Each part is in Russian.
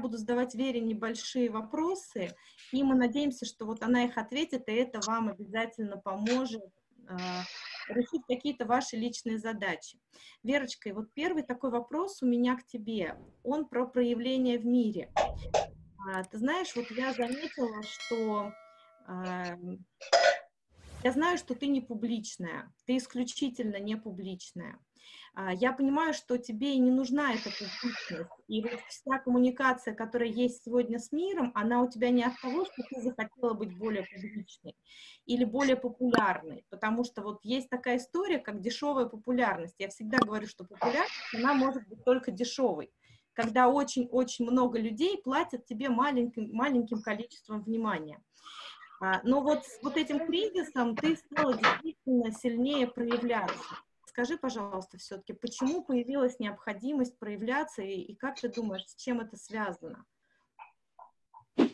буду задавать Вере небольшие вопросы, и мы надеемся, что вот она их ответит, и это вам обязательно поможет а, решить какие-то ваши личные задачи. Верочка, и вот первый такой вопрос у меня к тебе. Он про проявление в мире. А, ты знаешь, вот я заметила, что а, я знаю, что ты не публичная, ты исключительно не публичная. А, я понимаю, что тебе и не нужна эта публичность. И вот вся коммуникация, которая есть сегодня с миром, она у тебя не от того, что ты захотела быть более публичной или более популярной. Потому что вот есть такая история, как дешевая популярность. Я всегда говорю, что популярность, она может быть только дешевой когда очень-очень много людей платят тебе маленьким, маленьким количеством внимания. А, но вот с вот этим кризисом ты стала действительно сильнее проявляться. Скажи, пожалуйста, все-таки, почему появилась необходимость проявляться, и, и как ты думаешь, с чем это связано? А,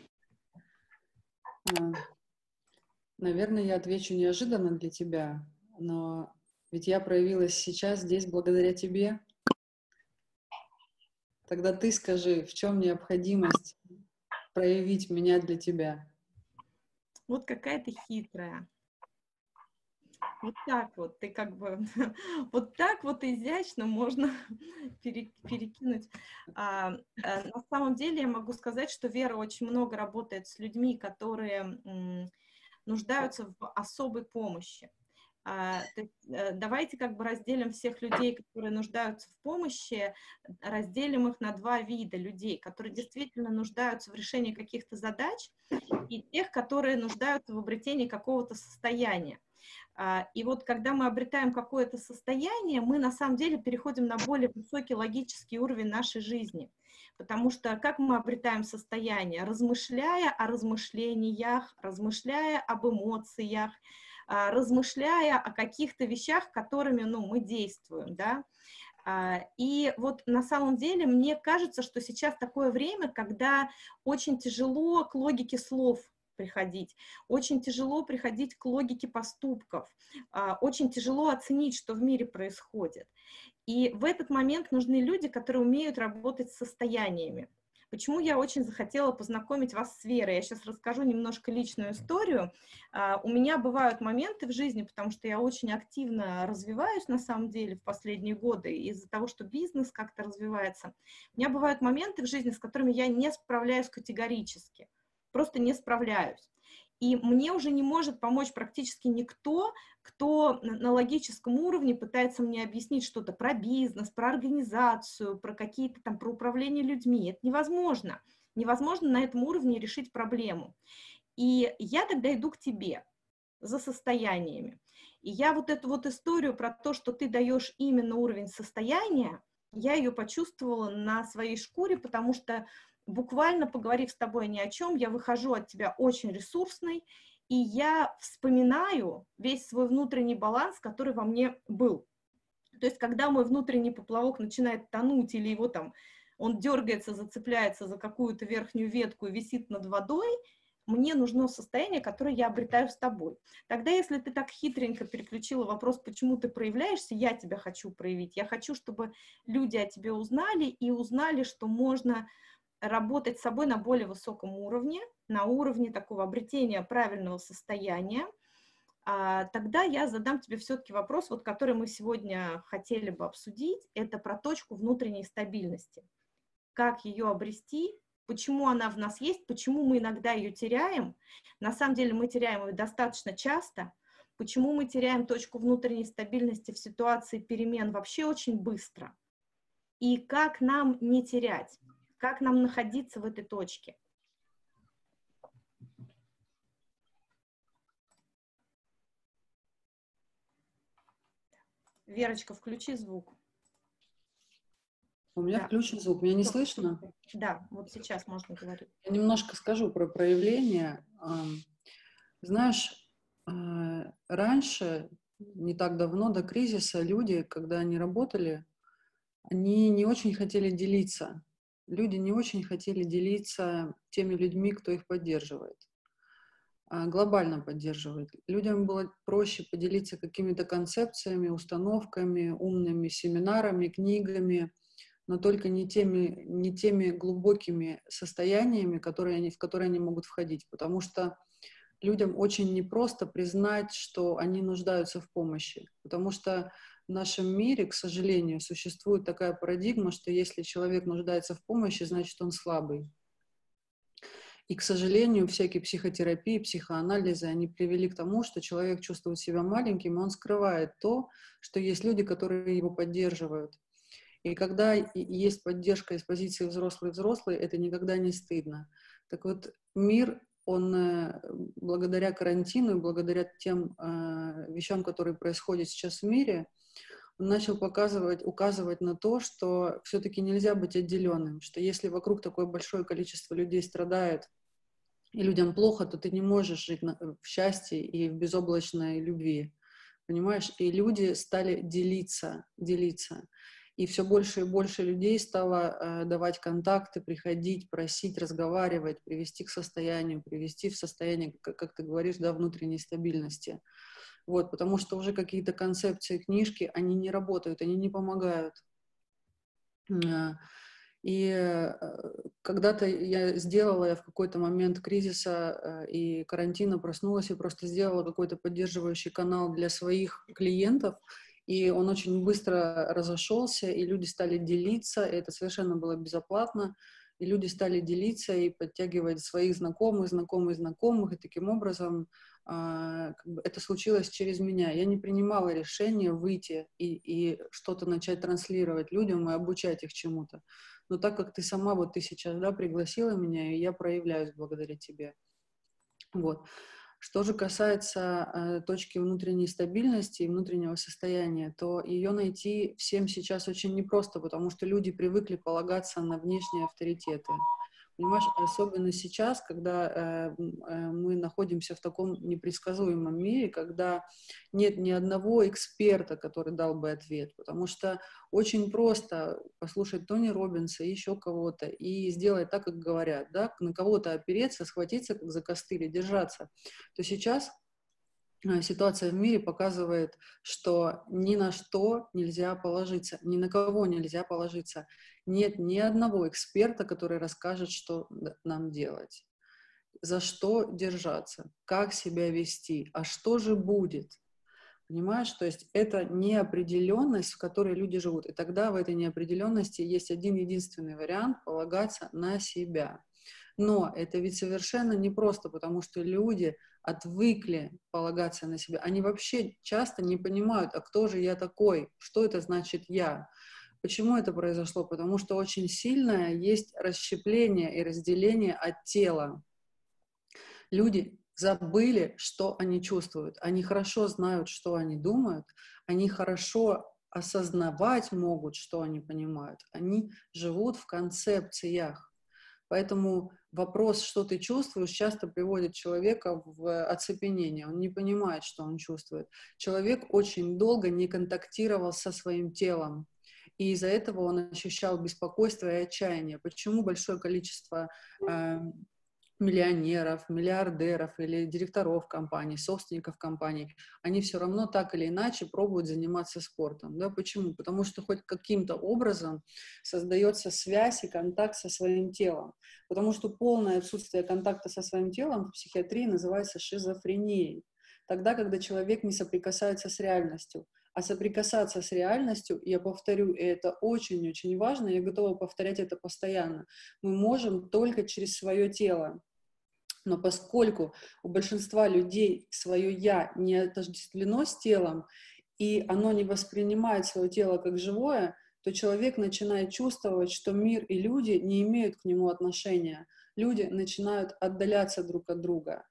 наверное, я отвечу неожиданно для тебя, но ведь я проявилась сейчас здесь благодаря тебе. Тогда ты скажи, в чем необходимость проявить меня для тебя? Вот какая ты хитрая. Вот так вот, ты как бы, вот так вот изящно можно перекинуть. А, а, на самом деле я могу сказать, что Вера очень много работает с людьми, которые нуждаются в особой помощи. А, э, давайте как бы разделим всех людей, которые нуждаются в помощи, разделим их на два вида людей, которые действительно нуждаются в решении каких-то задач, и тех, которые нуждаются в обретении какого-то состояния. А, и вот когда мы обретаем какое-то состояние, мы на самом деле переходим на более высокий логический уровень нашей жизни. Потому что как мы обретаем состояние? Размышляя о размышлениях, размышляя об эмоциях, а, размышляя о каких-то вещах, которыми ну, мы действуем, да. А, и вот на самом деле мне кажется, что сейчас такое время, когда очень тяжело к логике слов приходить, очень тяжело приходить к логике поступков, а, очень тяжело оценить, что в мире происходит. И в этот момент нужны люди, которые умеют работать с состояниями. Почему я очень захотела познакомить вас с Верой? Я сейчас расскажу немножко личную историю. Uh, у меня бывают моменты в жизни, потому что я очень активно развиваюсь на самом деле в последние годы из-за того, что бизнес как-то развивается. У меня бывают моменты в жизни, с которыми я не справляюсь категорически, просто не справляюсь. И мне уже не может помочь практически никто, кто на логическом уровне пытается мне объяснить что-то про бизнес, про организацию, про какие-то там, про управление людьми. Это невозможно. Невозможно на этом уровне решить проблему. И я тогда иду к тебе за состояниями. И я вот эту вот историю про то, что ты даешь именно уровень состояния, я ее почувствовала на своей шкуре, потому что буквально поговорив с тобой ни о чем, я выхожу от тебя очень ресурсной, и я вспоминаю весь свой внутренний баланс, который во мне был. То есть, когда мой внутренний поплавок начинает тонуть или его там, он дергается, зацепляется за какую-то верхнюю ветку и висит над водой, мне нужно состояние, которое я обретаю с тобой. Тогда, если ты так хитренько переключила вопрос, почему ты проявляешься, я тебя хочу проявить. Я хочу, чтобы люди о тебе узнали и узнали, что можно работать с собой на более высоком уровне, на уровне такого обретения правильного состояния, а, тогда я задам тебе все-таки вопрос, вот, который мы сегодня хотели бы обсудить, это про точку внутренней стабильности. Как ее обрести, почему она в нас есть, почему мы иногда ее теряем. На самом деле мы теряем ее достаточно часто. Почему мы теряем точку внутренней стабильности в ситуации перемен вообще очень быстро. И как нам не терять как нам находиться в этой точке. Верочка, включи звук. У меня да. включен звук, меня не Все, слышно? Да, вот сейчас можно говорить. Я немножко скажу про проявление. Знаешь, а, раньше, не так давно, до кризиса, люди, когда они работали, они не очень хотели делиться люди не очень хотели делиться теми людьми, кто их поддерживает, а глобально поддерживает. Людям было проще поделиться какими-то концепциями, установками, умными семинарами, книгами, но только не теми, не теми глубокими состояниями, которые они, в которые они могут входить. Потому что людям очень непросто признать, что они нуждаются в помощи. Потому что в нашем мире, к сожалению, существует такая парадигма, что если человек нуждается в помощи, значит он слабый. И, к сожалению, всякие психотерапии, психоанализы, они привели к тому, что человек чувствует себя маленьким, и он скрывает то, что есть люди, которые его поддерживают. И когда есть поддержка из позиции взрослый-взрослый, это никогда не стыдно. Так вот, мир, он э, благодаря карантину и благодаря тем э, вещам, которые происходят сейчас в мире, начал показывать, указывать на то, что все-таки нельзя быть отделенным, что если вокруг такое большое количество людей страдает, и людям плохо, то ты не можешь жить на, в счастье и в безоблачной любви. Понимаешь? И люди стали делиться, делиться. И все больше и больше людей стало э, давать контакты, приходить, просить, разговаривать, привести к состоянию, привести в состояние, как, как ты говоришь, да, внутренней стабильности. Вот, потому что уже какие-то концепции книжки, они не работают, они не помогают. И э, когда-то я сделала, я в какой-то момент кризиса э, и карантина проснулась и просто сделала какой-то поддерживающий канал для своих клиентов, и он очень быстро разошелся, и люди стали делиться, и это совершенно было безоплатно, и люди стали делиться и подтягивать своих знакомых, знакомых, знакомых, и таким образом а, это случилось через меня. Я не принимала решение выйти и, и что-то начать транслировать людям и обучать их чему-то. Но так как ты сама, вот ты сейчас, да, пригласила меня, и я проявляюсь благодаря тебе. Вот. Что же касается э, точки внутренней стабильности и внутреннего состояния, то ее найти всем сейчас очень непросто, потому что люди привыкли полагаться на внешние авторитеты. Понимаешь, особенно сейчас, когда э, э, мы находимся в таком непредсказуемом мире, когда нет ни одного эксперта, который дал бы ответ, потому что очень просто послушать Тони Робинса и еще кого-то и сделать так, как говорят, да, на кого-то опереться, схватиться как за костыль держаться, то сейчас Э, ситуация в мире показывает, что ни на что нельзя положиться, ни на кого нельзя положиться. Нет ни одного эксперта, который расскажет, что нам делать, за что держаться, как себя вести, а что же будет. Понимаешь, то есть это неопределенность, в которой люди живут. И тогда в этой неопределенности есть один единственный вариант полагаться на себя. Но это ведь совершенно непросто, потому что люди отвыкли полагаться на себя. Они вообще часто не понимают, а кто же я такой, что это значит я. Почему это произошло? Потому что очень сильное есть расщепление и разделение от тела. Люди забыли, что они чувствуют. Они хорошо знают, что они думают. Они хорошо осознавать могут, что они понимают. Они живут в концепциях. Поэтому вопрос, что ты чувствуешь, часто приводит человека в оцепенение. Он не понимает, что он чувствует. Человек очень долго не контактировал со своим телом. И из-за этого он ощущал беспокойство и отчаяние. Почему большое количество э, миллионеров, миллиардеров или директоров компаний, собственников компаний, они все равно так или иначе пробуют заниматься спортом. Да? Почему? Потому что хоть каким-то образом создается связь и контакт со своим телом. Потому что полное отсутствие контакта со своим телом в психиатрии называется шизофренией. Тогда, когда человек не соприкасается с реальностью. А соприкасаться с реальностью, я повторю, и это очень-очень важно, я готова повторять это постоянно, мы можем только через свое тело. Но поскольку у большинства людей свое «я» не отождествлено с телом, и оно не воспринимает свое тело как живое, то человек начинает чувствовать, что мир и люди не имеют к нему отношения. Люди начинают отдаляться друг от друга.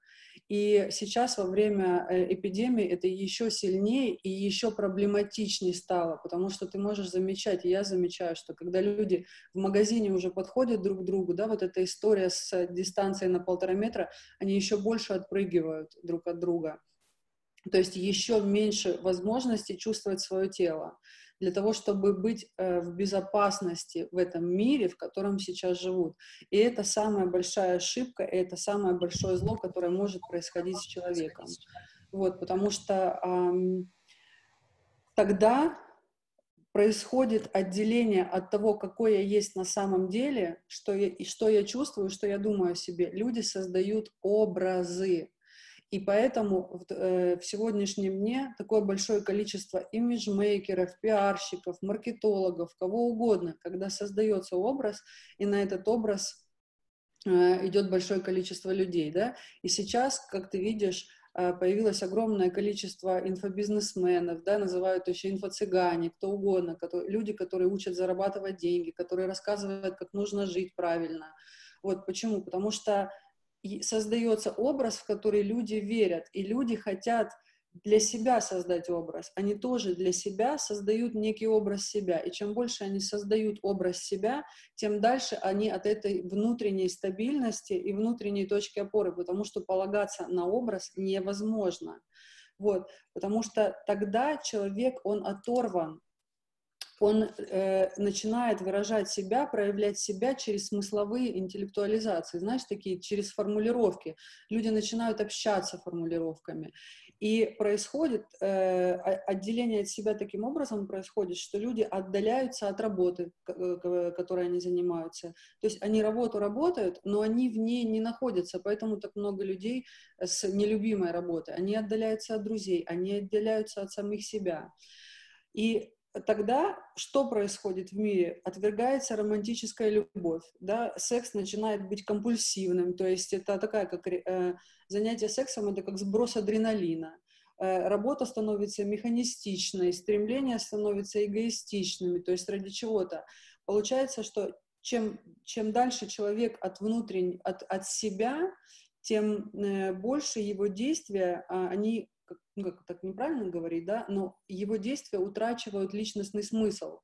И сейчас во время э, эпидемии это еще сильнее и еще проблематичнее стало, потому что ты можешь замечать, и я замечаю, что когда люди в магазине уже подходят друг к другу, да, вот эта история с дистанцией на полтора метра, они еще больше отпрыгивают друг от друга. То есть еще меньше возможностей чувствовать свое тело для того, чтобы быть э, в безопасности в этом мире, в котором сейчас живут. И это самая большая ошибка, и это самое большое зло, которое может происходить с человеком. Вот, потому что эм, тогда происходит отделение от того, какой я есть на самом деле, что я, и что я чувствую, что я думаю о себе. Люди создают образы. И поэтому в, э, в сегодняшнем дне такое большое количество имиджмейкеров, пиарщиков, маркетологов, кого угодно, когда создается образ, и на этот образ э, идет большое количество людей, да, и сейчас, как ты видишь, Э, появилось огромное количество инфобизнесменов, да, называют еще инфо-цыгане, кто угодно, которые, люди, которые учат зарабатывать деньги, которые рассказывают, как нужно жить правильно. Вот почему? Потому что создается образ, в который люди верят, и люди хотят для себя создать образ. Они тоже для себя создают некий образ себя. И чем больше они создают образ себя, тем дальше они от этой внутренней стабильности и внутренней точки опоры, потому что полагаться на образ невозможно. Вот, потому что тогда человек, он оторван он э, начинает выражать себя, проявлять себя через смысловые интеллектуализации, знаешь, такие через формулировки. Люди начинают общаться формулировками. И происходит э, отделение от себя таким образом происходит, что люди отдаляются от работы, э, которой они занимаются. То есть они работу работают, но они в ней не находятся, поэтому так много людей с нелюбимой работой. Они отдаляются от друзей, они отдаляются от самих себя. И тогда что происходит в мире? Отвергается романтическая любовь, да, секс начинает быть компульсивным, то есть это такая, как э, занятие сексом, это как сброс адреналина. Э, работа становится механистичной, стремления становятся эгоистичными, то есть ради чего-то. Получается, что чем, чем дальше человек от внутренней, от, от себя, тем э, больше его действия, э, они как, ну, как так неправильно говорить, да, но его действия утрачивают личностный смысл.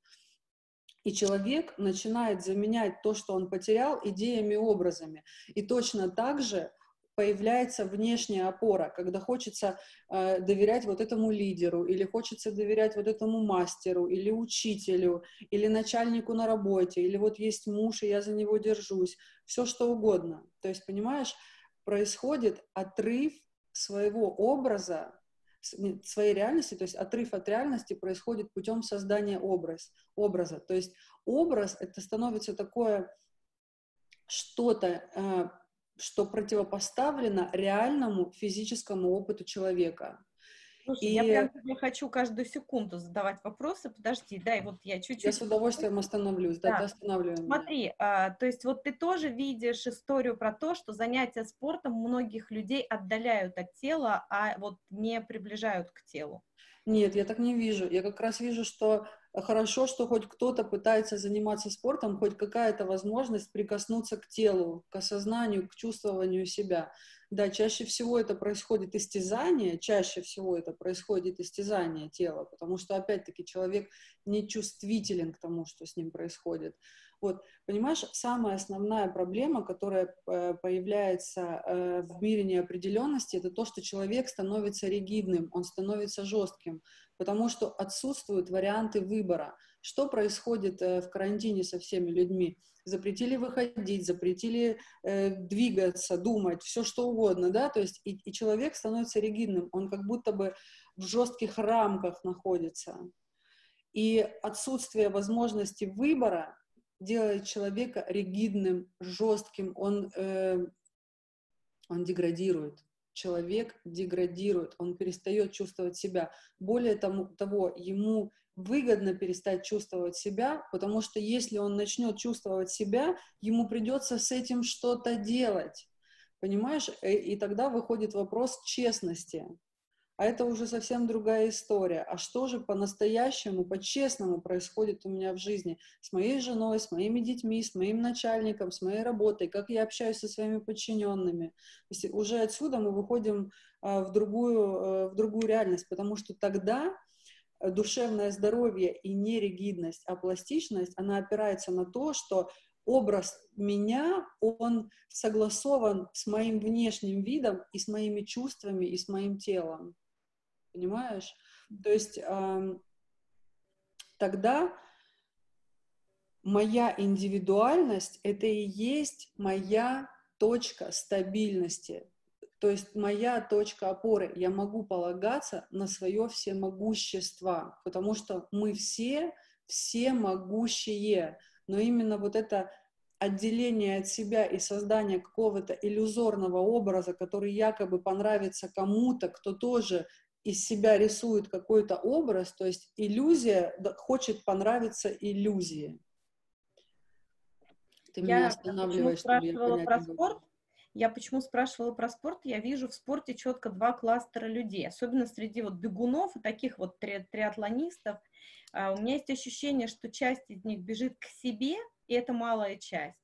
И человек начинает заменять то, что он потерял, идеями, образами. И точно так же появляется внешняя опора, когда хочется э, доверять вот этому лидеру, или хочется доверять вот этому мастеру, или учителю, или начальнику на работе, или вот есть муж, и я за него держусь, все что угодно. То есть, понимаешь, происходит отрыв своего образа, своей реальности, то есть отрыв от реальности происходит путем создания образ, образа. То есть образ это становится такое что-то, э, что противопоставлено реальному физическому опыту человека. Слушай, и... я прям тебе хочу каждую секунду задавать вопросы. Подожди, дай вот я чуть-чуть. Я с удовольствием остановлюсь, да, да. ты останавливай Смотри, а, то есть вот ты тоже видишь историю про то, что занятия спортом многих людей отдаляют от тела, а вот не приближают к телу. Нет, я так не вижу. Я как раз вижу, что хорошо, что хоть кто-то пытается заниматься спортом, хоть какая-то возможность прикоснуться к телу, к осознанию, к чувствованию себя. Да, чаще всего это происходит истязание, чаще всего это происходит истязание тела, потому что, опять-таки, человек не чувствителен к тому, что с ним происходит. Вот, понимаешь, самая основная проблема, которая э, появляется э, в мире неопределенности, это то, что человек становится ригидным, он становится жестким, потому что отсутствуют варианты выбора. Что происходит э, в карантине со всеми людьми? Запретили выходить, запретили э, двигаться, думать, все что угодно, да, то есть и, и человек становится ригидным, он как будто бы в жестких рамках находится. И отсутствие возможности выбора делает человека ригидным, жестким, он, э, он деградирует. Человек деградирует, он перестает чувствовать себя. Более тому, того, ему выгодно перестать чувствовать себя, потому что если он начнет чувствовать себя, ему придется с этим что-то делать. Понимаешь? И, э, и тогда выходит вопрос честности а это уже совсем другая история. А что же по-настоящему, по-честному происходит у меня в жизни с моей женой, с моими детьми, с моим начальником, с моей работой, как я общаюсь со своими подчиненными. То есть уже отсюда мы выходим а, в другую, а, в другую реальность, потому что тогда душевное здоровье и не ригидность, а пластичность, она опирается на то, что образ меня, он согласован с моим внешним видом и с моими чувствами и с моим телом понимаешь? То есть тогда моя индивидуальность — это и есть моя точка стабильности, то есть моя точка опоры. Я могу полагаться на свое всемогущество, потому что мы все всемогущие. Но именно вот это отделение от себя и создание какого-то иллюзорного образа, который якобы понравится кому-то, кто тоже из себя рисует какой-то образ, то есть иллюзия хочет понравиться иллюзии. Ты я меня останавливаешь, чтобы я понять про спорт. Я почему спрашивала про спорт? Я вижу в спорте четко два кластера людей, особенно среди вот бегунов и таких вот три, триатлонистов. Uh, у меня есть ощущение, что часть из них бежит к себе, и это малая часть.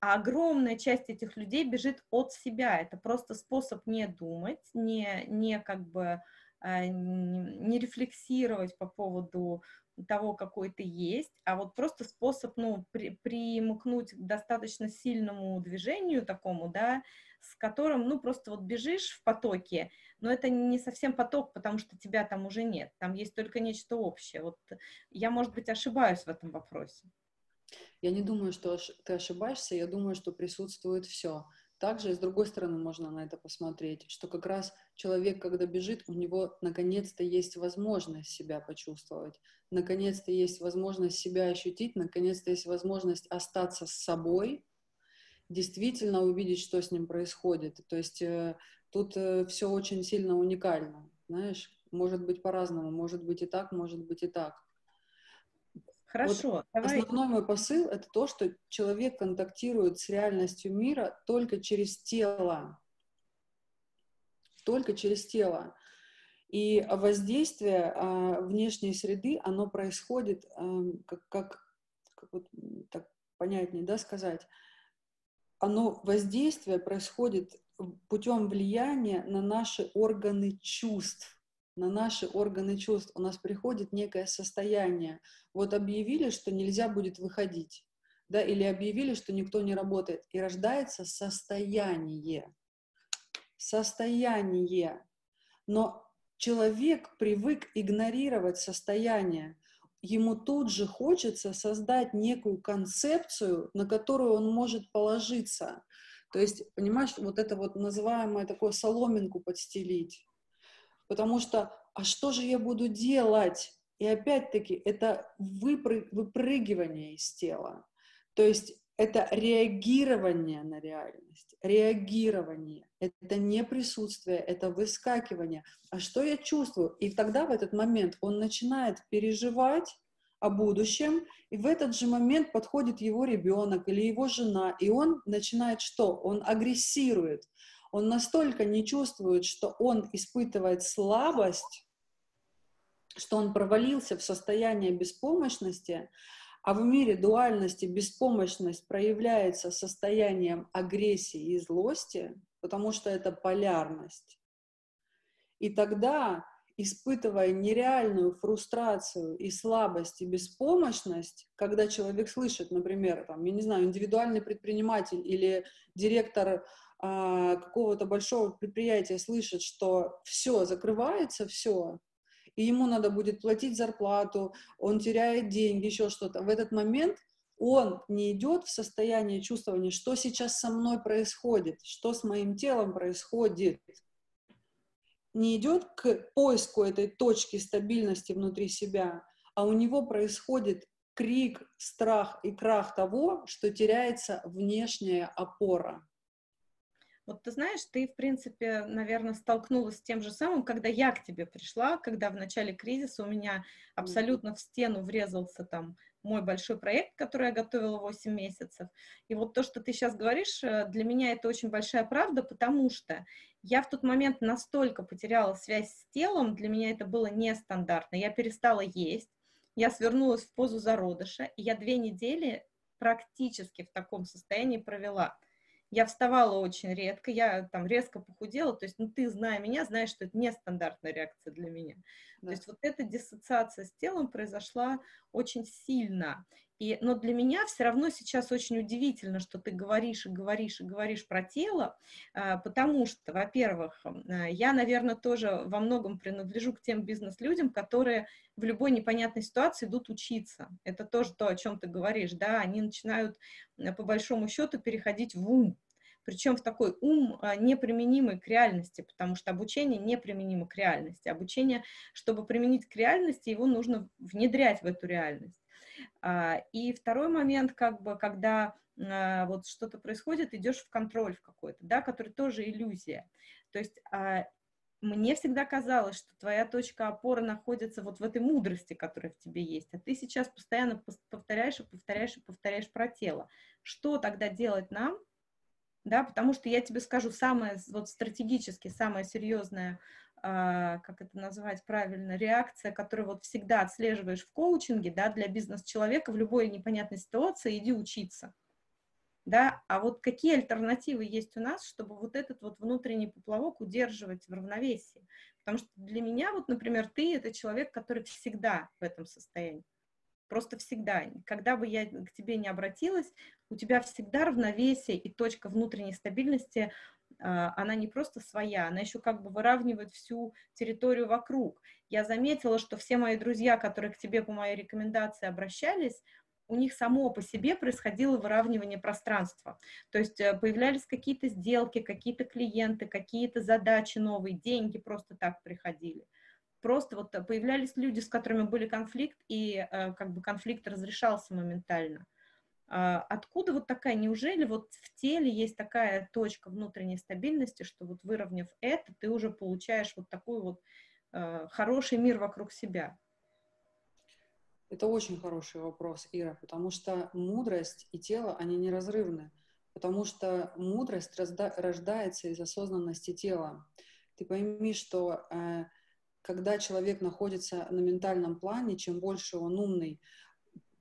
А огромная часть этих людей бежит от себя. Это просто способ не думать, не, не как бы uh, не рефлексировать по поводу того, какой ты есть, а вот просто способ, ну, при, примукнуть к достаточно сильному движению такому, да, с которым, ну, просто вот бежишь в потоке, но это не совсем поток, потому что тебя там уже нет, там есть только нечто общее. Вот я, может быть, ошибаюсь в этом вопросе. Я не думаю, что ты ошибаешься, я думаю, что присутствует все. Также с другой стороны можно на это посмотреть, что как раз человек, когда бежит, у него наконец-то есть возможность себя почувствовать, наконец-то есть возможность себя ощутить, наконец-то есть возможность остаться с собой, действительно увидеть, что с ним происходит. То есть э, тут э, все очень сильно уникально, знаешь, может быть по-разному, может быть и так, может быть и так. Хорошо. Вот давай. Основной мой посыл это то, что человек контактирует с реальностью мира только через тело. Только через тело. И воздействие а, внешней среды, оно происходит, а, как, как, как вот так понятнее, да, сказать, оно воздействие происходит путем влияния на наши органы чувств на наши органы чувств, у нас приходит некое состояние. Вот объявили, что нельзя будет выходить, да, или объявили, что никто не работает, и рождается состояние. Состояние. Но человек привык игнорировать состояние. Ему тут же хочется создать некую концепцию, на которую он может положиться. То есть, понимаешь, вот это вот называемое такое соломинку подстелить потому что а что же я буду делать? И опять-таки это выпры- выпрыгивание из тела. То есть это реагирование на реальность, реагирование. Это не присутствие, это выскакивание. А что я чувствую? И тогда в этот момент он начинает переживать о будущем, и в этот же момент подходит его ребенок или его жена, и он начинает что? Он агрессирует он настолько не чувствует, что он испытывает слабость, что он провалился в состояние беспомощности, а в мире дуальности беспомощность проявляется состоянием агрессии и злости, потому что это полярность. И тогда, испытывая нереальную фрустрацию и слабость и беспомощность, когда человек слышит, например, там, я не знаю, индивидуальный предприниматель или директор какого-то большого предприятия слышит, что все, закрывается все, и ему надо будет платить зарплату, он теряет деньги, еще что-то, в этот момент он не идет в состояние чувствования, что сейчас со мной происходит, что с моим телом происходит. Не идет к поиску этой точки стабильности внутри себя, а у него происходит крик, страх и крах того, что теряется внешняя опора. Вот ты знаешь, ты, в принципе, наверное, столкнулась с тем же самым, когда я к тебе пришла, когда в начале кризиса у меня абсолютно в стену врезался там мой большой проект, который я готовила 8 месяцев. И вот то, что ты сейчас говоришь, э, для меня это очень большая правда, потому что я в тот момент настолько потеряла связь с телом, для меня это было нестандартно. Я перестала есть, я свернулась в позу зародыша, и я две недели практически в таком состоянии провела – я вставала очень редко, я там резко похудела, то есть, ну, ты, зная меня, знаешь, что это нестандартная реакция для меня. Да. То есть вот эта диссоциация с телом произошла очень сильно. И, но для меня все равно сейчас очень удивительно, что ты говоришь и говоришь и говоришь про тело, а, потому что, во-первых, а, я, наверное, тоже во многом принадлежу к тем бизнес-людям, которые в любой непонятной ситуации идут учиться. Это тоже то, о чем ты говоришь, да, они начинают по большому счету переходить в ум, причем в такой ум а, неприменимый к реальности, потому что обучение неприменимо к реальности. Обучение, чтобы применить к реальности, его нужно внедрять в эту реальность. А, и второй момент, как бы, когда а, вот что-то происходит, идешь в контроль в какой-то, да, который тоже иллюзия. То есть а, мне всегда казалось, что твоя точка опоры находится вот в этой мудрости, которая в тебе есть, а ты сейчас постоянно повторяешь и повторяешь и повторяешь про тело. Что тогда делать нам? Да, потому что я тебе скажу, самое вот стратегически, самая серьезная, э, как это назвать правильно, реакция, которую вот всегда отслеживаешь в коучинге, да, для бизнес-человека в любой непонятной ситуации, иди учиться да, а вот какие альтернативы есть у нас, чтобы вот этот вот внутренний поплавок удерживать в равновесии? Потому что для меня, вот, например, ты — это человек, который всегда в этом состоянии. Просто всегда. Когда бы я к тебе не обратилась, у тебя всегда равновесие и точка внутренней стабильности, а, она не просто своя, она еще как бы выравнивает всю территорию вокруг. Я заметила, что все мои друзья, которые к тебе по моей рекомендации обращались, у них само по себе происходило выравнивание пространства. То есть э, появлялись какие-то сделки, какие-то клиенты, какие-то задачи новые, деньги просто так приходили. Просто вот э, появлялись люди, с которыми были конфликт, и э, как бы конфликт разрешался моментально. А откуда вот такая, неужели вот в теле есть такая точка внутренней стабильности, что вот выровняв это, ты уже получаешь вот такой вот хороший мир вокруг себя? Это очень хороший вопрос, Ира, потому что мудрость и тело, они неразрывны, потому что мудрость рождается из осознанности тела. Ты пойми, что э, когда человек находится на ментальном плане, чем больше он умный,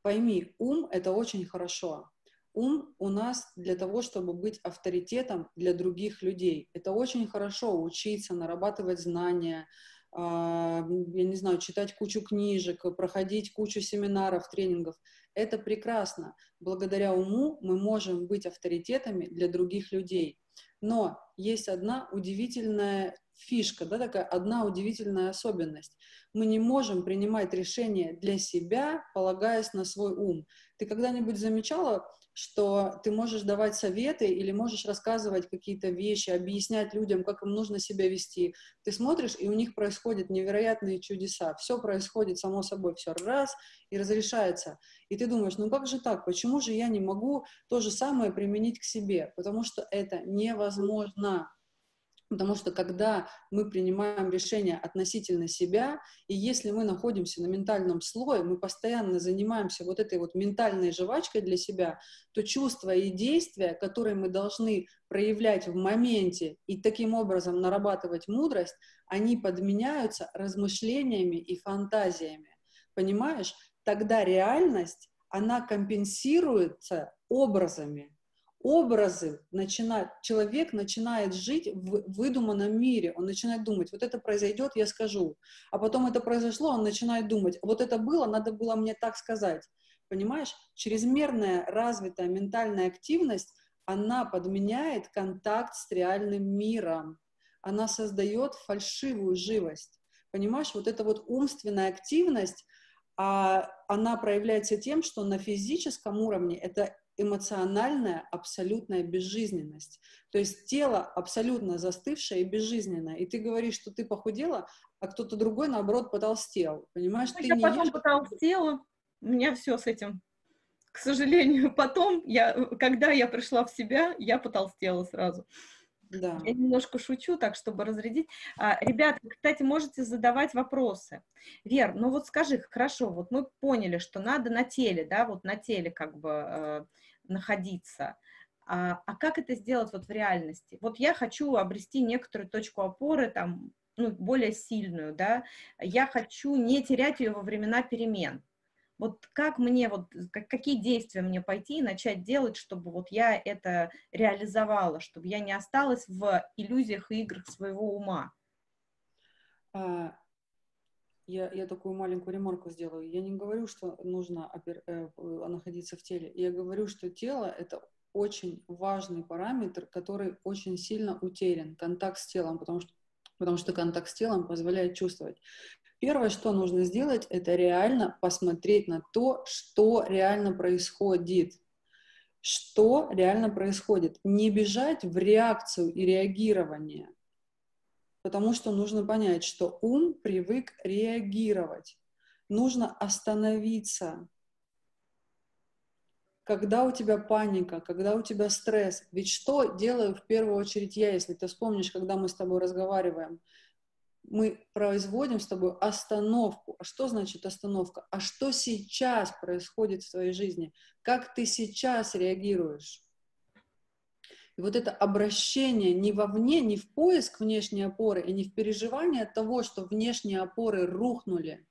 пойми, ум — это очень хорошо. Ум у нас для того, чтобы быть авторитетом для других людей. Это очень хорошо учиться, нарабатывать знания, а, я не знаю, читать кучу книжек, проходить кучу семинаров, тренингов. Это прекрасно. Благодаря уму мы можем быть авторитетами для других людей. Но есть одна удивительная фишка, да, такая одна удивительная особенность. Мы не можем принимать решения для себя, полагаясь на свой ум. Ты когда-нибудь замечала, что ты можешь давать советы или можешь рассказывать какие-то вещи, объяснять людям, как им нужно себя вести. Ты смотришь, и у них происходят невероятные чудеса. Все происходит само собой, все раз и разрешается. И ты думаешь, ну как же так? Почему же я не могу то же самое применить к себе? Потому что это невозможно. Потому что когда мы принимаем решение относительно себя, и если мы находимся на ментальном слое, мы постоянно занимаемся вот этой вот ментальной жвачкой для себя, то чувства и действия, которые мы должны проявлять в моменте и таким образом нарабатывать мудрость, они подменяются размышлениями и фантазиями. Понимаешь? Тогда реальность, она компенсируется образами образы начинают, человек начинает жить в выдуманном мире, он начинает думать, вот это произойдет, я скажу, а потом это произошло, он начинает думать, вот это было, надо было мне так сказать, понимаешь? Чрезмерная развитая ментальная активность, она подменяет контакт с реальным миром, она создает фальшивую живость, понимаешь? Вот эта вот умственная активность, а она проявляется тем, что на физическом уровне это эмоциональная абсолютная безжизненность. То есть тело абсолютно застывшее и безжизненное. И ты говоришь, что ты похудела, а кто-то другой, наоборот, потолстел. Понимаешь, ну, ты я не потом ешь... потолстела, у меня все с этим. К сожалению, потом, я, когда я пришла в себя, я потолстела сразу. Да. Я немножко шучу, так, чтобы разрядить. А, ребята, кстати, можете задавать вопросы. Вер, ну вот скажи, хорошо, вот мы поняли, что надо на теле, да, вот на теле как бы э, находиться. А, а как это сделать вот в реальности? Вот я хочу обрести некоторую точку опоры, там, ну, более сильную, да, я хочу не терять ее во времена перемен. Вот как мне, вот как, какие действия мне пойти и начать делать, чтобы вот я это реализовала, чтобы я не осталась в иллюзиях и играх своего ума? Я, я такую маленькую ремарку сделаю. Я не говорю, что нужно опер, э, находиться в теле. Я говорю, что тело — это очень важный параметр, который очень сильно утерян, контакт с телом, потому что, потому что контакт с телом позволяет чувствовать. Первое, что нужно сделать, это реально посмотреть на то, что реально происходит. Что реально происходит. Не бежать в реакцию и реагирование — потому что нужно понять, что ум привык реагировать. Нужно остановиться. когда у тебя паника, когда у тебя стресс. Ведь что делаю в первую очередь я, если ты вспомнишь, когда мы с тобой разговариваем? Мы производим с тобой остановку. А что значит остановка? А что сейчас происходит в твоей жизни? Как ты сейчас реагируешь? Вот это обращение не вовне, не в поиск внешней опоры, и не в переживание того, что внешние опоры рухнули,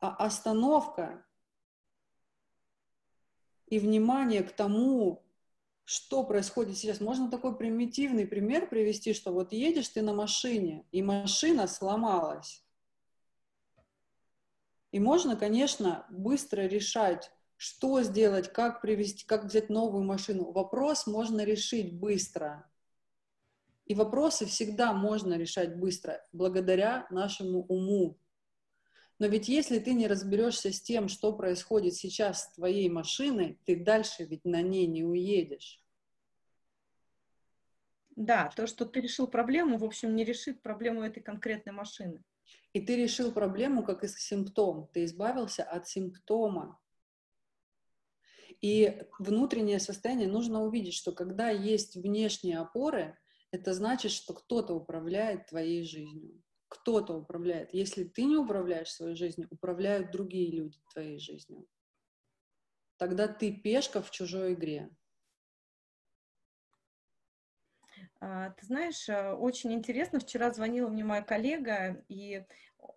а остановка и внимание к тому, что происходит сейчас. Можно такой примитивный пример привести, что вот едешь ты на машине, и машина сломалась. И можно, конечно, быстро решать, что сделать, как привести, как взять новую машину. Вопрос можно решить быстро. И вопросы всегда можно решать быстро, благодаря нашему уму. Но ведь если ты не разберешься с тем, что происходит сейчас с твоей машиной, ты дальше ведь на ней не уедешь. Да, то, что ты решил проблему, в общем, не решит проблему этой конкретной машины. И ты решил проблему как и симптом. Ты избавился от симптома. И внутреннее состояние нужно увидеть, что когда есть внешние опоры, это значит, что кто-то управляет твоей жизнью. Кто-то управляет. Если ты не управляешь своей жизнью, управляют другие люди твоей жизнью. Тогда ты пешка в чужой игре. А, ты знаешь, э, очень интересно, вчера звонила мне моя коллега, и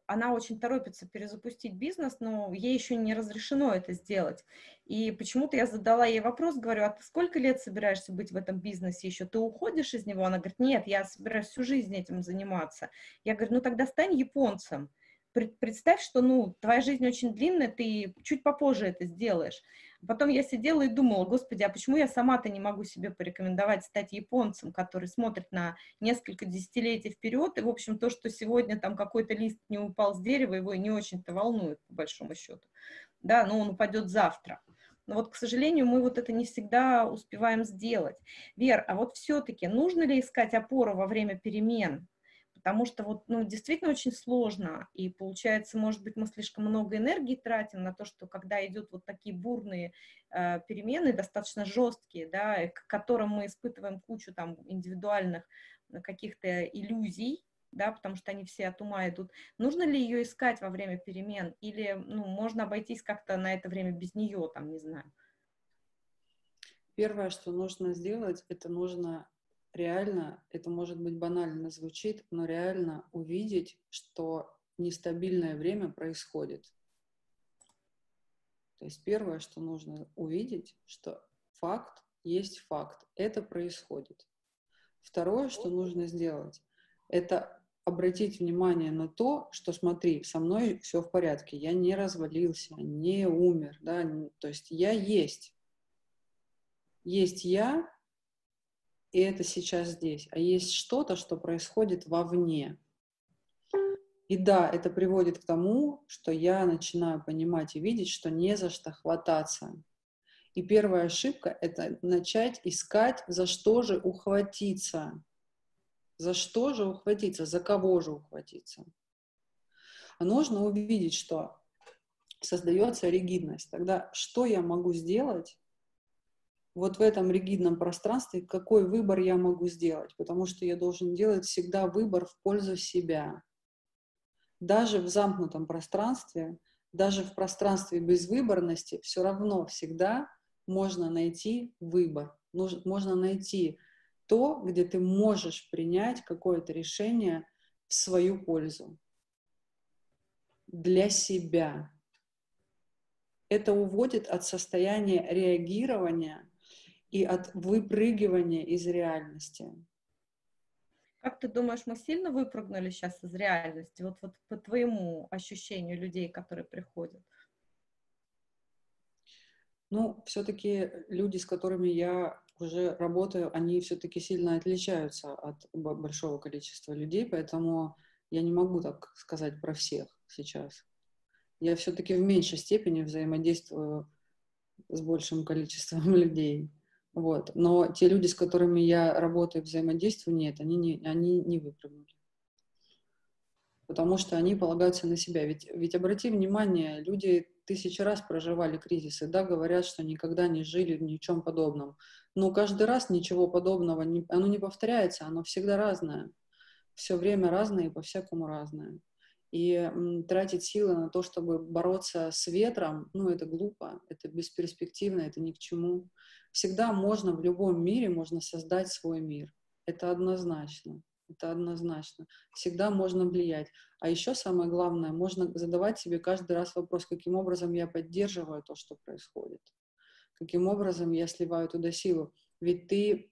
она очень торопится перезапустить бизнес, но ей еще не разрешено это сделать. И почему-то я задала ей вопрос, говорю, а ты сколько лет собираешься быть в этом бизнесе еще? Ты уходишь из него? Она говорит, нет, я собираюсь всю жизнь этим заниматься. Я говорю, ну тогда стань японцем. Представь, что, ну, твоя жизнь очень длинная, ты чуть попозже это сделаешь. Потом я сидела и думала, господи, а почему я сама-то не могу себе порекомендовать стать японцем, который смотрит на несколько десятилетий вперед, и, в общем, то, что сегодня там какой-то лист не упал с дерева, его не очень-то волнует, по большому счету. Да, но он упадет завтра. Но вот, к сожалению, мы вот это не всегда успеваем сделать. Вер, а вот все-таки нужно ли искать опору во время перемен? Потому что вот, ну, действительно очень сложно, и получается, может быть, мы слишком много энергии тратим на то, что когда идут вот такие бурные э, перемены, достаточно жесткие, да, к которым мы испытываем кучу там индивидуальных э, каких-то иллюзий, да, потому что они все от ума идут. Нужно ли ее искать во время перемен, или, ну, можно обойтись как-то на это время без нее, там, не знаю? Первое, что нужно сделать, это нужно реально, это может быть банально звучит, но реально увидеть, что нестабильное время происходит. То есть первое, что нужно увидеть, что факт есть факт, это происходит. Второе, что нужно сделать, это обратить внимание на то, что смотри, со мной все в порядке, я не развалился, не умер, да, то есть я есть. Есть я, и это сейчас здесь, а есть что-то, что происходит вовне. И да, это приводит к тому, что я начинаю понимать и видеть, что не за что хвататься. И первая ошибка — это начать искать, за что же ухватиться. За что же ухватиться, за кого же ухватиться. А нужно увидеть, что создается ригидность. Тогда что я могу сделать, вот в этом ригидном пространстве, какой выбор я могу сделать, потому что я должен делать всегда выбор в пользу себя. Даже в замкнутом пространстве, даже в пространстве безвыборности, все равно всегда можно найти выбор, можно найти то, где ты можешь принять какое-то решение в свою пользу, для себя. Это уводит от состояния реагирования и от выпрыгивания из реальности. Как ты думаешь, мы сильно выпрыгнули сейчас из реальности? Вот, вот по твоему ощущению людей, которые приходят? Ну, все-таки люди, с которыми я уже работаю, они все-таки сильно отличаются от большого количества людей, поэтому я не могу так сказать про всех сейчас. Я все-таки в меньшей степени взаимодействую с большим количеством людей. Вот. Но те люди, с которыми я работаю, взаимодействую, нет, они не, они не выпрыгнули. Потому что они полагаются на себя. Ведь, ведь обрати внимание, люди тысячи раз проживали кризисы, да, говорят, что никогда не жили в чем подобном. Но каждый раз ничего подобного, не, оно не повторяется, оно всегда разное. Все время разное и по-всякому разное. И м, тратить силы на то, чтобы бороться с ветром, ну, это глупо, это бесперспективно, это ни к чему. Всегда можно, в любом мире можно создать свой мир. Это однозначно. Это однозначно. Всегда можно влиять. А еще самое главное, можно задавать себе каждый раз вопрос, каким образом я поддерживаю то, что происходит. Каким образом я сливаю туда силу. Ведь ты,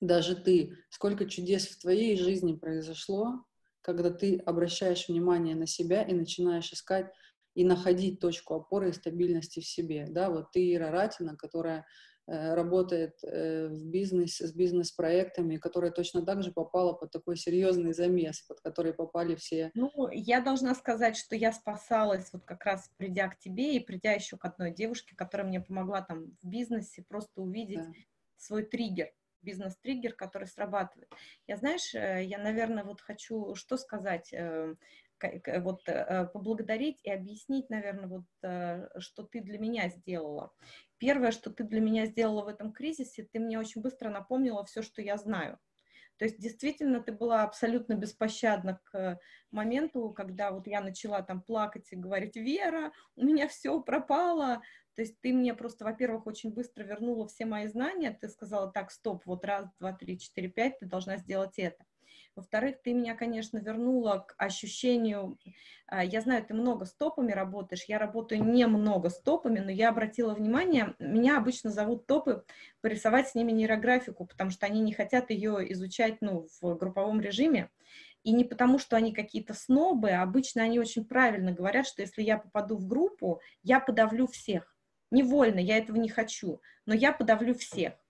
даже ты, сколько чудес в твоей жизни произошло, когда ты обращаешь внимание на себя и начинаешь искать и находить точку опоры и стабильности в себе. Да, вот ты Ира Ратина, которая работает э, в бизнесе, с бизнес-проектами, которая точно так же попала под такой серьезный замес, под который попали все. Ну, я должна сказать, что я спасалась вот как раз придя к тебе и придя еще к одной девушке, которая мне помогла там в бизнесе просто увидеть да. свой триггер бизнес-триггер, который срабатывает. Я, знаешь, э, я, наверное, вот хочу что сказать, э, вот э, поблагодарить и объяснить, наверное, вот что ты для меня сделала. Первое, что ты для меня сделала в этом кризисе, ты мне очень быстро напомнила все, что я знаю. То есть действительно ты была абсолютно беспощадна к моменту, когда вот я начала там плакать и говорить, Вера, у меня все пропало, то есть ты мне просто, во-первых, очень быстро вернула все мои знания, ты сказала, так, стоп, вот раз, два, три, четыре, пять, ты должна сделать это. Во-вторых, ты меня, конечно, вернула к ощущению, а, я знаю, ты много с топами работаешь, я работаю немного с топами, но я обратила внимание, меня обычно зовут топы порисовать с ними нейрографику, потому что они не хотят ее изучать ну, в групповом режиме, и не потому, что они какие-то снобы, обычно они очень правильно говорят, что если я попаду в группу, я подавлю всех. Невольно, я этого не хочу, но я подавлю всех.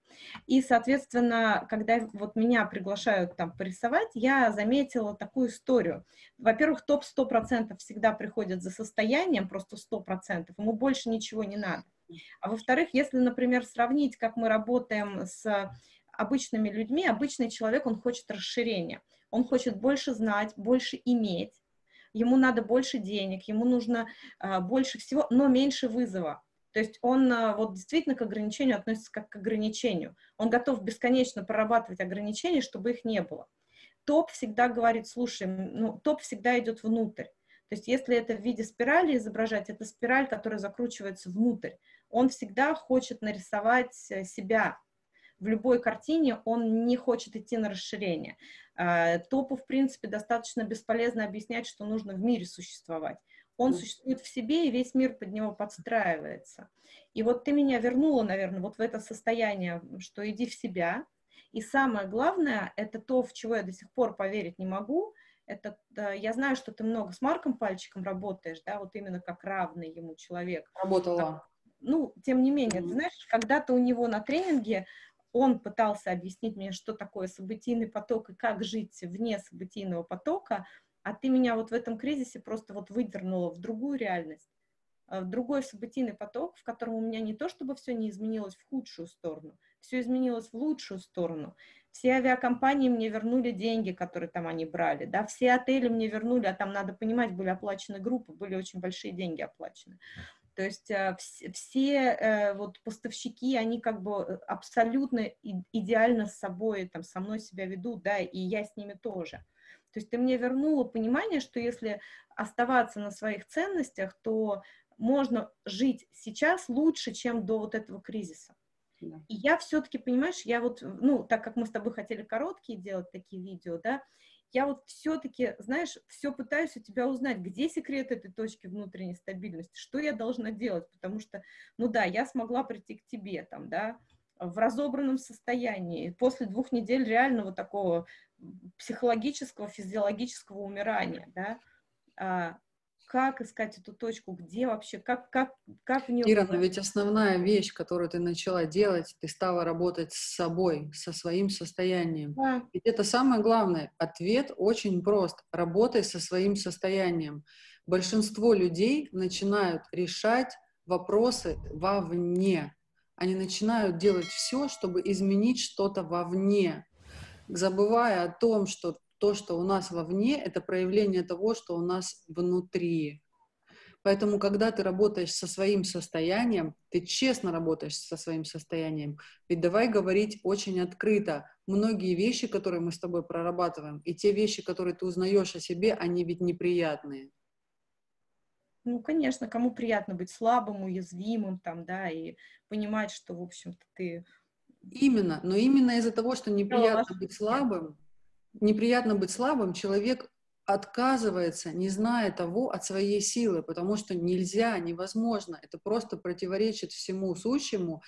И, соответственно, когда вот меня приглашают там порисовать, я заметила такую историю. Во-первых, топ 100% всегда приходит за состоянием, просто 100%, ему больше ничего не надо. А во-вторых, если, например, сравнить, как мы работаем с обычными людьми, обычный человек, он хочет расширения, он хочет больше знать, больше иметь, ему надо больше денег, ему нужно а, больше всего, но меньше вызова. То есть он а, вот действительно к ограничению относится как к ограничению. Он готов бесконечно прорабатывать ограничения, чтобы их не было. Топ всегда говорит, слушай, ну, топ всегда идет внутрь. То есть если это в виде спирали изображать, это спираль, которая закручивается внутрь. Он всегда хочет нарисовать э, себя. В любой картине он не хочет идти на расширение. А, топу, в принципе, достаточно бесполезно объяснять, что нужно в мире существовать. Он существует в себе, и весь мир под него подстраивается. И вот ты меня вернула, наверное, вот в это состояние, что иди в себя. И самое главное, это то, в чего я до сих пор поверить не могу, это да, я знаю, что ты много с Марком Пальчиком работаешь, да, вот именно как равный ему человек. Работала. Ну, тем не менее, mm-hmm. ты знаешь, когда-то у него на тренинге он пытался объяснить мне, что такое событийный поток и как жить вне событийного потока, а ты меня вот в этом кризисе просто вот выдернула в другую реальность, э, в другой событийный поток, в котором у меня не то, чтобы все не изменилось в худшую сторону, все изменилось в лучшую сторону. Все авиакомпании мне вернули деньги, которые там они брали, да, все отели мне вернули, а там, надо понимать, были оплачены группы, были очень большие деньги оплачены. То есть э, все э, вот поставщики, они как бы абсолютно идеально с собой, там, со мной себя ведут, да, и я с ними тоже. То есть ты мне вернула понимание, что если оставаться на своих ценностях, то можно жить сейчас лучше, чем до вот этого кризиса. Да. И я все-таки, понимаешь, я вот, ну, так как мы с тобой хотели короткие делать такие видео, да, я вот все-таки, знаешь, все пытаюсь у тебя узнать, где секрет этой точки внутренней стабильности, что я должна делать, потому что, ну да, я смогла прийти к тебе там, да, в разобранном состоянии. После двух недель реального такого психологического, физиологического умирания, да, а, как искать эту точку, где вообще, как, как, как в нее... Ира, но ведь основная вещь, которую ты начала делать, ты стала работать с собой, со своим состоянием. Да. Ведь это самое главное. Ответ очень прост. Работай со своим состоянием. Большинство людей начинают решать вопросы вовне они начинают делать все, чтобы изменить что-то вовне, забывая о том, что то, что у нас вовне, это проявление того, что у нас внутри. Поэтому, когда ты работаешь со своим состоянием, ты честно работаешь со своим состоянием. Ведь давай говорить очень открыто. Многие вещи, которые мы с тобой прорабатываем, и те вещи, которые ты узнаешь о себе, они ведь неприятные. Ну, конечно, кому приятно быть слабым, уязвимым, там, да, и понимать, что, в общем-то, ты... Именно, но именно из-за того, что неприятно быть слабым, неприятно быть слабым, человек отказывается, не зная того от своей силы, потому что нельзя, невозможно, это просто противоречит всему сущему,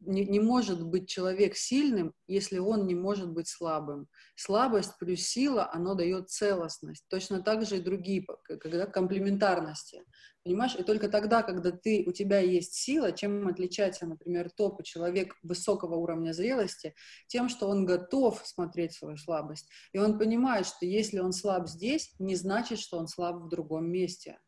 не, не может быть человек сильным, если он не может быть слабым. Слабость плюс сила, оно дает целостность. Точно так же и другие, когда комплементарности. Понимаешь? И только тогда, когда ты, у тебя есть сила, чем отличается, например, топ человек высокого уровня зрелости, тем, что он готов смотреть свою слабость. И он понимает, что если он слаб здесь, не значит, что он слаб в другом месте.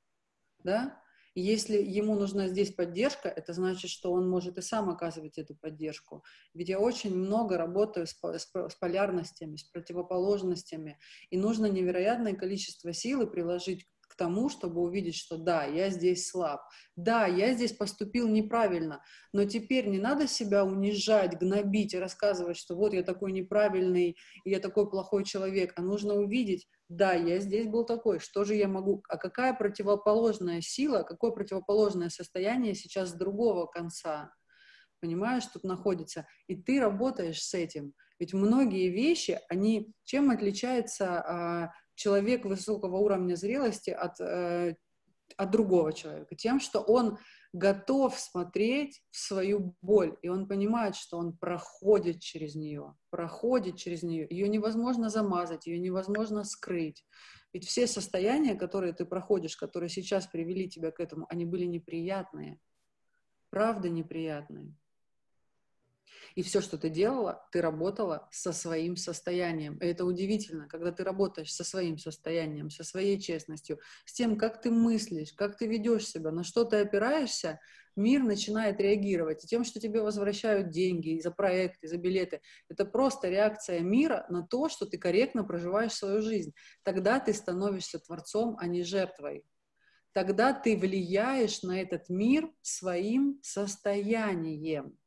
Да? Если ему нужна здесь поддержка, это значит, что он может и сам оказывать эту поддержку. Ведь я очень много работаю с, с, с полярностями, с противоположностями, и нужно невероятное количество силы приложить к тому, чтобы увидеть, что да, я здесь слаб, да, я здесь поступил неправильно, но теперь не надо себя унижать, гнобить и рассказывать, что вот я такой неправильный, я такой плохой человек, а нужно увидеть, да, я здесь был такой, что же я могу, а какая противоположная сила, какое противоположное состояние сейчас с другого конца, понимаешь, тут находится, и ты работаешь с этим. Ведь многие вещи, они чем отличается а, человек высокого уровня зрелости от, э, от другого человека? Тем, что он готов смотреть в свою боль, и он понимает, что он проходит через нее, проходит через нее. Ее невозможно замазать, ее невозможно скрыть. Ведь все состояния, которые ты проходишь, которые сейчас привели тебя к этому, они были неприятные, правда неприятные. И все, что ты делала, ты работала со своим состоянием. И это удивительно, когда ты работаешь со своим состоянием, со своей честностью, с тем, как ты мыслишь, как ты ведешь себя, на что ты опираешься, мир начинает реагировать. И тем, что тебе возвращают деньги за проекты, за билеты, это просто реакция мира на то, что ты корректно проживаешь свою жизнь. Тогда ты становишься творцом, а не жертвой. Тогда ты влияешь на этот мир своим состоянием.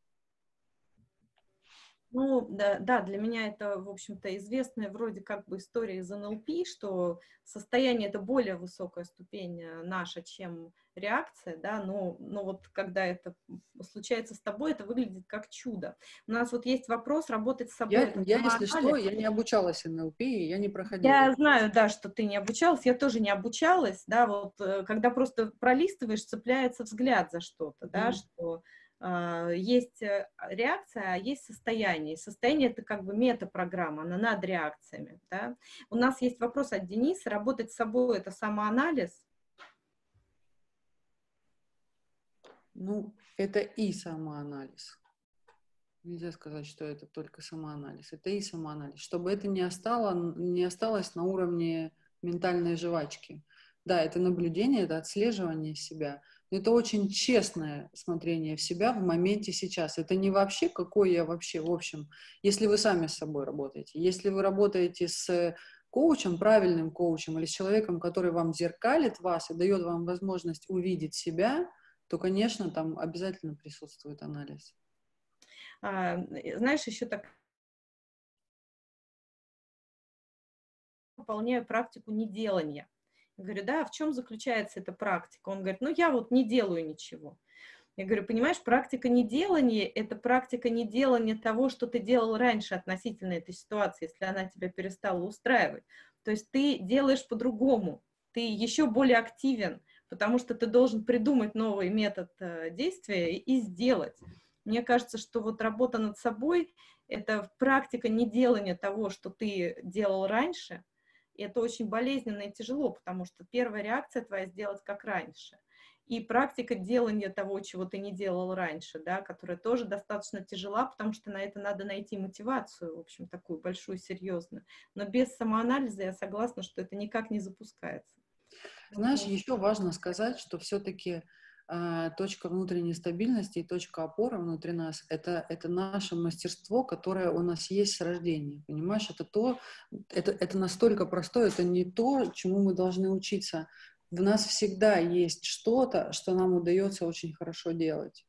Ну, да, да, для меня это, в общем-то, известная вроде как бы история из НЛП, что состояние — это более высокая ступень э, наша, чем реакция, да, но, но вот когда это случается с тобой, это выглядит как чудо. У нас вот есть вопрос работать с собой. Я, я если что, я не обучалась НЛП, я не проходила. Я знаю, да, что ты не обучалась, я тоже не обучалась, да, вот э, когда просто пролистываешь, цепляется взгляд за что-то, да, mm. что а, есть э, реакция, а есть состояние. Состояние — это как бы метапрограмма, она над реакциями. Да? У нас есть вопрос от Дениса. Работать с собой — это самоанализ? Ну, это и самоанализ. Нельзя сказать, что это только самоанализ. Это и самоанализ. Чтобы это не, остало, не осталось на уровне ментальной жвачки. Да, это наблюдение, это отслеживание себя — это очень честное смотрение в себя в моменте сейчас. Это не вообще, какой я вообще, в общем, если вы сами с собой работаете. Если вы работаете с коучем, правильным коучем или с человеком, который вам зеркалит вас и дает вам возможность увидеть себя, то, конечно, там обязательно присутствует анализ. А, знаешь, еще так выполняю практику неделания. Говорю, да, а в чем заключается эта практика? Он говорит, ну я вот не делаю ничего. Я говорю, понимаешь, практика неделания – это практика неделания того, что ты делал раньше относительно этой ситуации, если она тебя перестала устраивать. То есть ты делаешь по-другому, ты еще более активен, потому что ты должен придумать новый метод э, действия и сделать. Мне кажется, что вот работа над собой – это практика неделания того, что ты делал раньше – и это очень болезненно и тяжело, потому что первая реакция твоя сделать как раньше. И практика делания того, чего ты не делал раньше, да, которая тоже достаточно тяжела, потому что на это надо найти мотивацию, в общем, такую большую, серьезную. Но без самоанализа я согласна, что это никак не запускается. Знаешь, еще важно сказать, что все-таки точка внутренней стабильности и точка опоры внутри нас это, это наше мастерство, которое у нас есть с рождения. Понимаешь, это то, это, это настолько простое, это не то, чему мы должны учиться В нас всегда есть что-то, что нам удается очень хорошо делать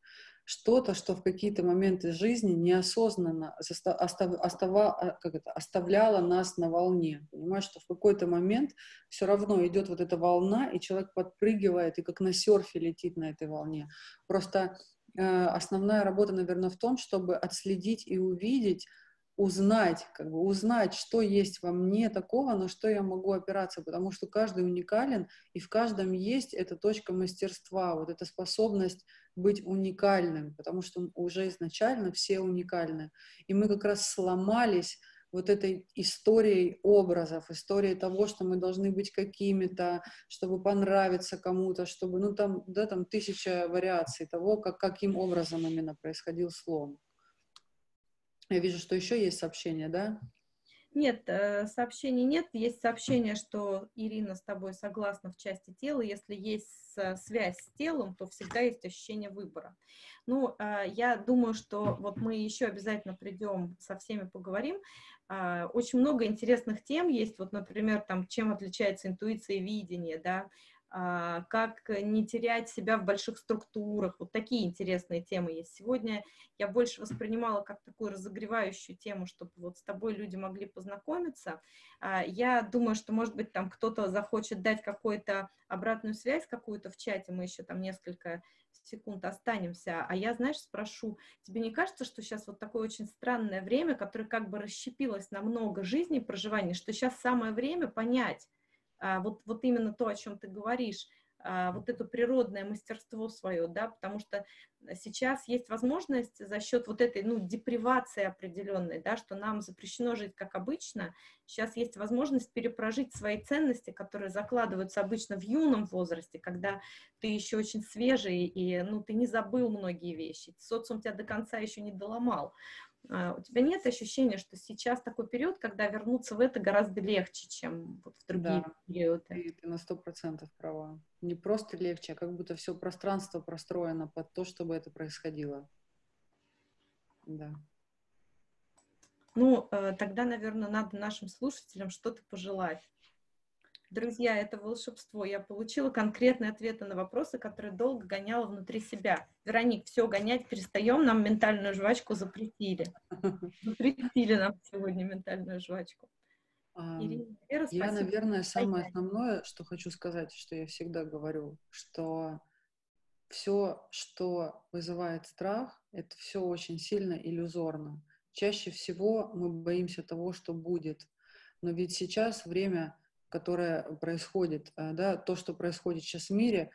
что-то, что в какие-то моменты жизни неосознанно остава, а, как это, оставляло нас на волне. Понимаешь, что в какой-то момент все равно идет вот эта волна, и человек подпрыгивает и как на серфе летит на этой волне. Просто э, основная работа, наверное, в том, чтобы отследить и увидеть, узнать, как бы узнать, что есть во мне такого, на что я могу опираться, потому что каждый уникален, и в каждом есть эта точка мастерства, вот эта способность быть уникальным, потому что уже изначально все уникальны. И мы как раз сломались вот этой историей образов, историей того, что мы должны быть какими-то, чтобы понравиться кому-то, чтобы, ну там, да, там тысяча вариаций того, как, каким образом именно происходил слом. Я вижу, что еще есть сообщение, да? Нет, э, сообщений нет. Есть сообщение, что Ирина с тобой согласна в части тела. Если есть связь с телом, то всегда есть ощущение выбора. Ну, э, я думаю, что вот мы еще обязательно придем, со всеми поговорим. А, очень много интересных тем есть. Вот, например, там, чем отличается интуиция и видение, да, а, как не терять себя в больших структурах. Вот такие интересные темы есть. Сегодня я больше воспринимала как такую разогревающую тему, чтобы вот с тобой люди могли познакомиться. А, я думаю, что, может быть, там кто-то захочет дать какую-то обратную связь какую-то в чате, мы еще там несколько секунд останемся, а я, знаешь, спрошу, тебе не кажется, что сейчас вот такое очень странное время, которое как бы расщепилось на много жизней, проживаний, что сейчас самое время понять, а, вот, вот именно то, о чем ты говоришь, а, вот это природное мастерство свое, да, потому что сейчас есть возможность за счет вот этой, ну, депривации определенной, да, что нам запрещено жить как обычно, сейчас есть возможность перепрожить свои ценности, которые закладываются обычно в юном возрасте, когда ты еще очень свежий и, ну, ты не забыл многие вещи, социум тебя до конца еще не доломал, а, у тебя нет ощущения, что сейчас такой период, когда вернуться в это гораздо легче, чем вот в другие да, периоды? Ты, ты на сто процентов права. Не просто легче, а как будто все пространство простроено под то, чтобы это происходило. Да. Ну, э, тогда, наверное, надо нашим слушателям что-то пожелать. Друзья, это волшебство. Я получила конкретные ответы на вопросы, которые долго гоняла внутри себя. Вероник, все, гонять перестаем, нам ментальную жвачку запретили. Запретили нам сегодня ментальную жвачку. Ирина, Вера, я, наверное, самое основное, что хочу сказать, что я всегда говорю, что все, что вызывает страх, это все очень сильно иллюзорно. Чаще всего мы боимся того, что будет. Но ведь сейчас время которое происходит, э, да, то, что происходит сейчас в мире,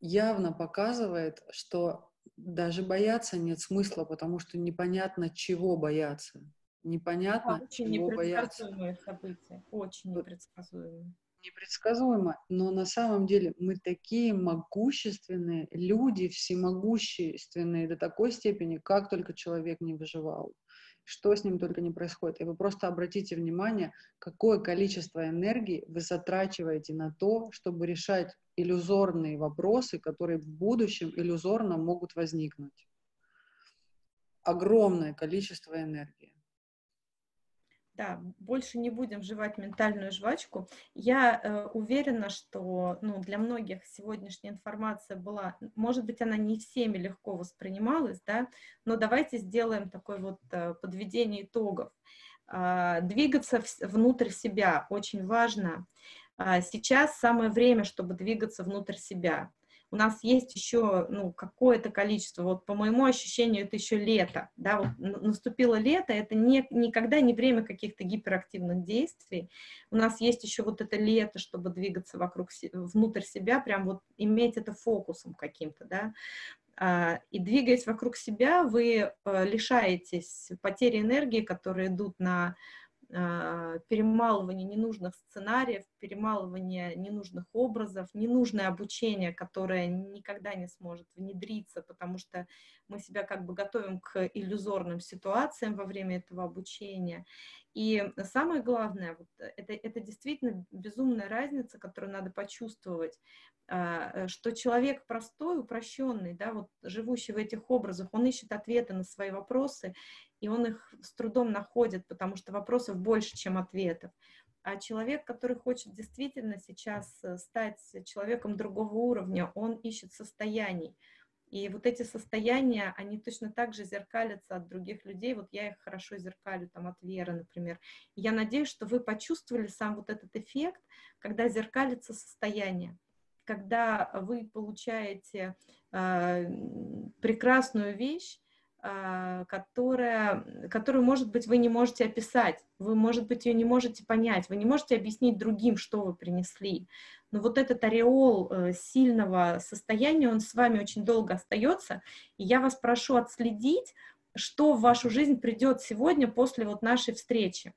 явно показывает, что даже бояться нет смысла, потому что непонятно, чего бояться. Непонятно, да, очень чего бояться. события, очень непредсказуемые. Непредсказуемо, но на самом деле мы такие могущественные люди, всемогущественные до такой степени, как только человек не выживал что с ним только не происходит. И вы просто обратите внимание, какое количество энергии вы затрачиваете на то, чтобы решать иллюзорные вопросы, которые в будущем иллюзорно могут возникнуть. Огромное количество энергии да, больше не будем жевать ментальную жвачку. Я э, уверена, что ну, для многих сегодняшняя информация была, может быть, она не всеми легко воспринималась, да, но давайте сделаем такое вот э, подведение итогов. Э, двигаться в, внутрь себя очень важно. Э, сейчас самое время, чтобы двигаться внутрь себя у нас есть еще ну, какое-то количество, вот по моему ощущению, это еще лето, да, вот наступило лето, это не, никогда не время каких-то гиперактивных действий, у нас есть еще вот это лето, чтобы двигаться вокруг, внутрь себя, прям вот иметь это фокусом каким-то, да, а, и двигаясь вокруг себя, вы э, лишаетесь потери энергии, которые идут на перемалывание ненужных сценариев, перемалывание ненужных образов, ненужное обучение, которое никогда не сможет внедриться, потому что мы себя как бы готовим к иллюзорным ситуациям во время этого обучения. И самое главное, вот это, это действительно безумная разница, которую надо почувствовать, а, что человек простой, упрощенный, да, вот живущий в этих образах, он ищет ответы на свои вопросы, и он их с трудом находит, потому что вопросов больше, чем ответов. А человек, который хочет действительно сейчас э, стать человеком другого уровня, он ищет состояний. И вот эти состояния, они точно так же зеркалятся от других людей. Вот я их хорошо зеркалю, там, от Веры, например. Я надеюсь, что вы почувствовали сам вот этот эффект, когда зеркалится состояние когда вы получаете э, прекрасную вещь, которая, которую, может быть, вы не можете описать, вы, может быть, ее не можете понять, вы не можете объяснить другим, что вы принесли. Но вот этот ореол э, сильного состояния, он с вами очень долго остается, и я вас прошу отследить, что в вашу жизнь придет сегодня после вот нашей встречи.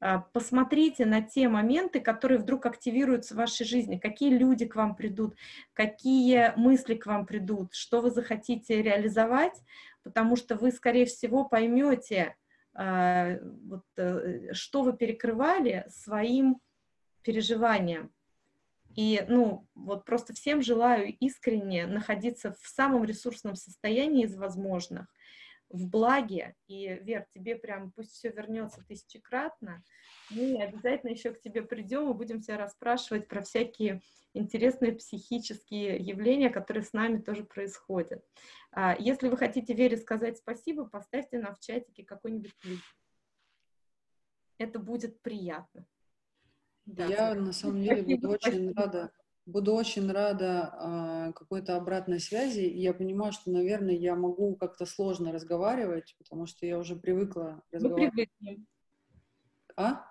А, посмотрите на те моменты, которые вдруг активируются в вашей жизни, какие люди к вам придут, какие мысли к вам придут, что вы захотите реализовать, потому что вы, скорее всего, поймете, а, вот, э, что вы перекрывали своим переживанием. И, ну, вот просто всем желаю искренне находиться в самом ресурсном состоянии из возможных, в благе, и, Вер, тебе прям пусть все вернется тысячекратно, мы обязательно еще к тебе придем и будем тебя расспрашивать про всякие интересные психические явления, которые с нами тоже происходят. А, если вы хотите Вере сказать спасибо, поставьте нам в чатике какой-нибудь клип. Это будет приятно. Да, Я на самом деле буду очень рада Буду очень рада э, какой-то обратной связи. И я понимаю, что, наверное, я могу как-то сложно разговаривать, потому что я уже привыкла разговаривать. Мы привыкнем. А?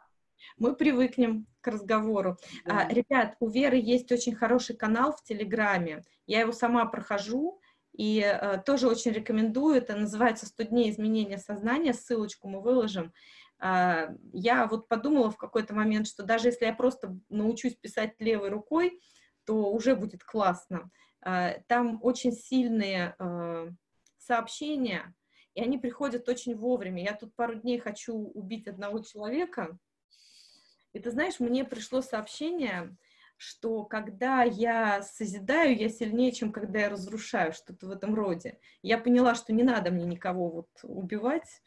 Мы привыкнем к разговору. Да. А, ребят, у Веры есть очень хороший канал в Телеграме. Я его сама прохожу и э, тоже очень рекомендую. Это называется «100 дней изменения сознания». Ссылочку мы выложим. Э, я вот подумала в какой-то момент, что даже если я просто научусь писать левой рукой, то уже будет классно. А, там очень сильные а, сообщения, и они приходят очень вовремя. Я тут пару дней хочу убить одного человека. И ты знаешь, мне пришло сообщение, что когда я созидаю, я сильнее, чем когда я разрушаю, что-то в этом роде. Я поняла, что не надо мне никого вот убивать,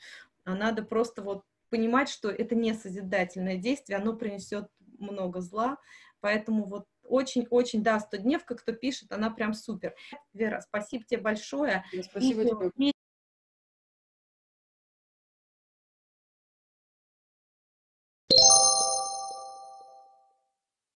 а надо просто вот понимать, что это не созидательное действие, оно принесет много зла, поэтому вот очень-очень, да, 100 дневка, кто пишет, она прям супер. Вера, спасибо тебе большое. Спасибо и, тебе.